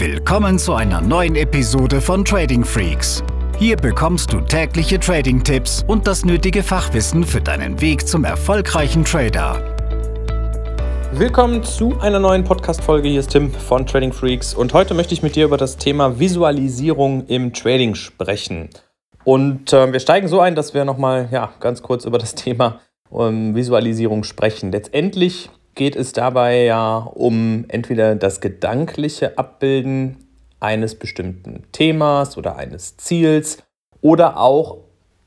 Willkommen zu einer neuen Episode von Trading Freaks. Hier bekommst du tägliche Trading-Tipps und das nötige Fachwissen für deinen Weg zum erfolgreichen Trader. Willkommen zu einer neuen Podcast-Folge. Hier ist Tim von Trading Freaks und heute möchte ich mit dir über das Thema Visualisierung im Trading sprechen. Und äh, wir steigen so ein, dass wir nochmal ja, ganz kurz über das Thema ähm, Visualisierung sprechen. Letztendlich geht es dabei ja um entweder das gedankliche Abbilden eines bestimmten Themas oder eines Ziels oder auch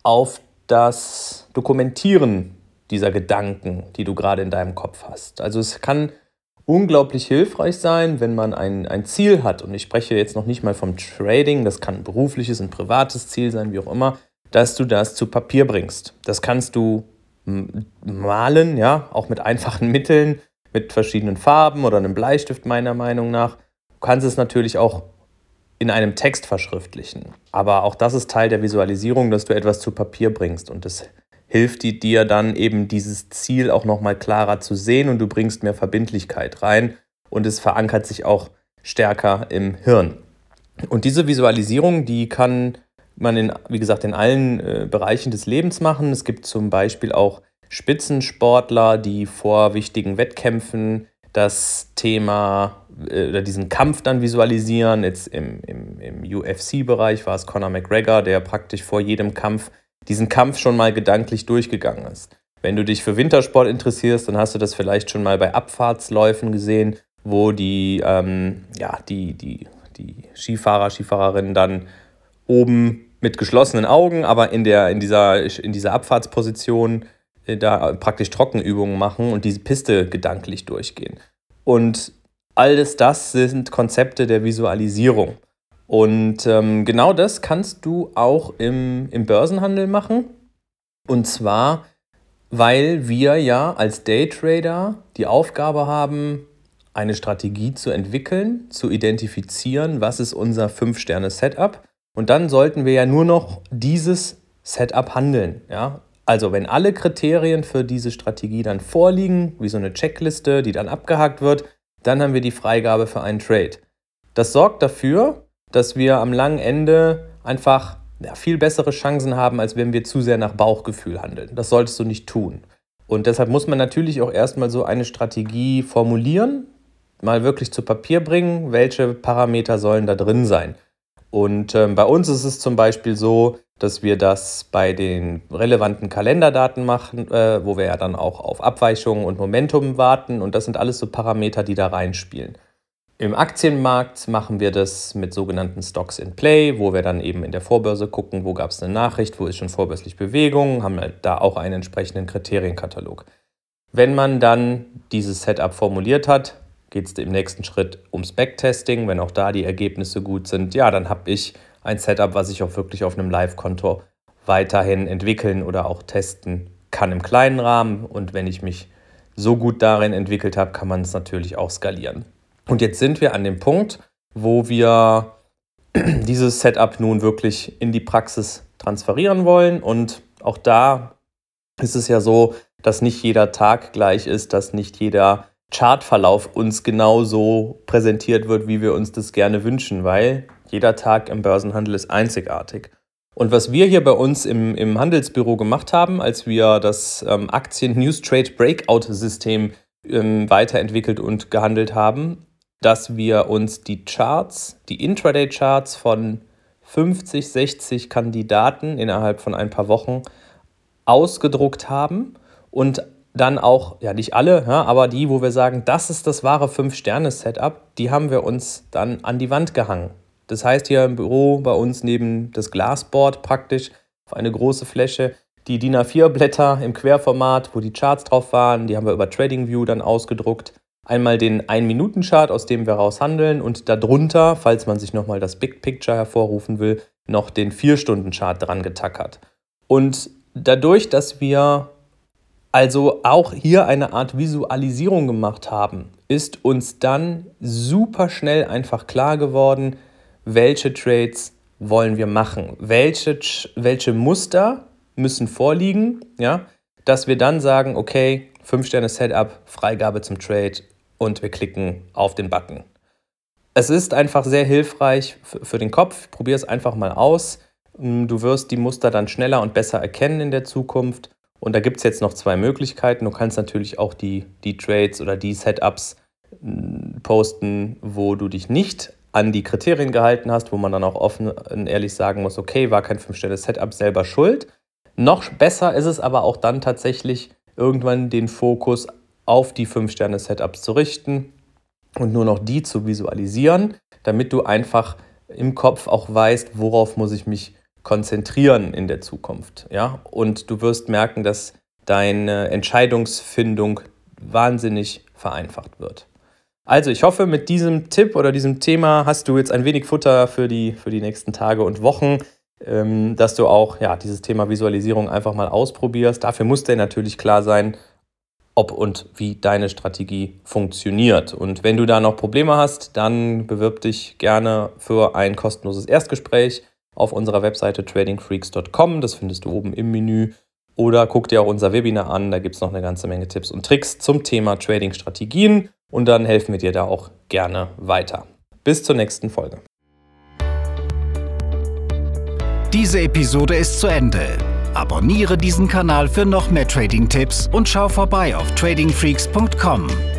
auf das Dokumentieren dieser Gedanken, die du gerade in deinem Kopf hast. Also es kann unglaublich hilfreich sein, wenn man ein, ein Ziel hat. Und ich spreche jetzt noch nicht mal vom Trading, das kann ein berufliches, ein privates Ziel sein, wie auch immer, dass du das zu Papier bringst. Das kannst du malen, ja, auch mit einfachen Mitteln, mit verschiedenen Farben oder einem Bleistift meiner Meinung nach. Du kannst es natürlich auch in einem Text verschriftlichen. Aber auch das ist Teil der Visualisierung, dass du etwas zu Papier bringst und das hilft dir dann eben dieses Ziel auch nochmal klarer zu sehen und du bringst mehr Verbindlichkeit rein und es verankert sich auch stärker im Hirn. Und diese Visualisierung, die kann man in, wie gesagt, in allen äh, Bereichen des Lebens machen. Es gibt zum Beispiel auch Spitzensportler, die vor wichtigen Wettkämpfen das Thema äh, oder diesen Kampf dann visualisieren. Jetzt im, im, im UFC-Bereich war es Conor McGregor, der praktisch vor jedem Kampf diesen Kampf schon mal gedanklich durchgegangen ist. Wenn du dich für Wintersport interessierst, dann hast du das vielleicht schon mal bei Abfahrtsläufen gesehen, wo die, ähm, ja, die, die, die Skifahrer, Skifahrerinnen dann oben mit geschlossenen Augen, aber in, der, in, dieser, in dieser Abfahrtsposition äh, da praktisch Trockenübungen machen und diese Piste gedanklich durchgehen. Und alles das sind Konzepte der Visualisierung. Und ähm, genau das kannst du auch im, im Börsenhandel machen. Und zwar, weil wir ja als Daytrader die Aufgabe haben, eine Strategie zu entwickeln, zu identifizieren, was ist unser 5-Sterne-Setup und dann sollten wir ja nur noch dieses Setup handeln. Ja? Also wenn alle Kriterien für diese Strategie dann vorliegen, wie so eine Checkliste, die dann abgehakt wird, dann haben wir die Freigabe für einen Trade. Das sorgt dafür, dass wir am langen Ende einfach ja, viel bessere Chancen haben, als wenn wir zu sehr nach Bauchgefühl handeln. Das solltest du nicht tun. Und deshalb muss man natürlich auch erstmal so eine Strategie formulieren, mal wirklich zu Papier bringen, welche Parameter sollen da drin sein. Und ähm, bei uns ist es zum Beispiel so, dass wir das bei den relevanten Kalenderdaten machen, äh, wo wir ja dann auch auf Abweichungen und Momentum warten. Und das sind alles so Parameter, die da reinspielen. Im Aktienmarkt machen wir das mit sogenannten Stocks in Play, wo wir dann eben in der Vorbörse gucken, wo gab es eine Nachricht, wo ist schon vorbörslich Bewegung, haben wir da auch einen entsprechenden Kriterienkatalog. Wenn man dann dieses Setup formuliert hat, geht es im nächsten Schritt ums Backtesting. Wenn auch da die Ergebnisse gut sind, ja, dann habe ich ein Setup, was ich auch wirklich auf einem Live-Konto weiterhin entwickeln oder auch testen kann im kleinen Rahmen. Und wenn ich mich so gut darin entwickelt habe, kann man es natürlich auch skalieren. Und jetzt sind wir an dem Punkt, wo wir dieses Setup nun wirklich in die Praxis transferieren wollen. Und auch da ist es ja so, dass nicht jeder Tag gleich ist, dass nicht jeder Chartverlauf uns genauso präsentiert wird, wie wir uns das gerne wünschen, weil jeder Tag im Börsenhandel ist einzigartig. Und was wir hier bei uns im, im Handelsbüro gemacht haben, als wir das ähm, Aktien News Trade Breakout System ähm, weiterentwickelt und gehandelt haben, dass wir uns die Charts, die Intraday-Charts von 50, 60 Kandidaten innerhalb von ein paar Wochen ausgedruckt haben und dann auch, ja nicht alle, ja, aber die, wo wir sagen, das ist das wahre Fünf-Sterne-Setup, die haben wir uns dann an die Wand gehangen. Das heißt, hier im Büro bei uns neben das Glasboard praktisch auf eine große Fläche die DIN A4-Blätter im Querformat, wo die Charts drauf waren, die haben wir über TradingView dann ausgedruckt. Einmal den 1-Minuten-Chart, aus dem wir raus handeln und darunter, falls man sich nochmal das Big Picture hervorrufen will, noch den 4-Stunden-Chart dran getackert. Und dadurch, dass wir also auch hier eine Art Visualisierung gemacht haben, ist uns dann super schnell einfach klar geworden, welche Trades wollen wir machen, welche, welche Muster müssen vorliegen, ja, dass wir dann sagen, okay, 5 Sterne Setup, Freigabe zum Trade und wir klicken auf den Button. es ist einfach sehr hilfreich für den Kopf. Probier es einfach mal aus. Du wirst die Muster dann schneller und besser erkennen in der Zukunft. Und da gibt es jetzt noch zwei Möglichkeiten. Du kannst natürlich auch die, die Trades oder die Setups mm, posten, wo du dich nicht an die Kriterien gehalten hast, wo man dann auch offen und ehrlich sagen muss, okay, war kein 5-Sterne-Setup selber schuld. Noch besser ist es aber auch dann tatsächlich, irgendwann den Fokus auf die 5-Sterne-Setups zu richten und nur noch die zu visualisieren, damit du einfach im Kopf auch weißt, worauf muss ich mich konzentrieren in der Zukunft. Ja? Und du wirst merken, dass deine Entscheidungsfindung wahnsinnig vereinfacht wird. Also ich hoffe, mit diesem Tipp oder diesem Thema hast du jetzt ein wenig Futter für die, für die nächsten Tage und Wochen, ähm, dass du auch ja, dieses Thema Visualisierung einfach mal ausprobierst. Dafür muss dir natürlich klar sein, ob und wie deine Strategie funktioniert. Und wenn du da noch Probleme hast, dann bewirb dich gerne für ein kostenloses Erstgespräch auf unserer Webseite tradingfreaks.com. Das findest du oben im Menü. Oder guck dir auch unser Webinar an, da gibt es noch eine ganze Menge Tipps und Tricks zum Thema Trading-Strategien und dann helfen wir dir da auch gerne weiter. Bis zur nächsten Folge. Diese Episode ist zu Ende. Abonniere diesen Kanal für noch mehr Trading-Tipps und schau vorbei auf tradingfreaks.com.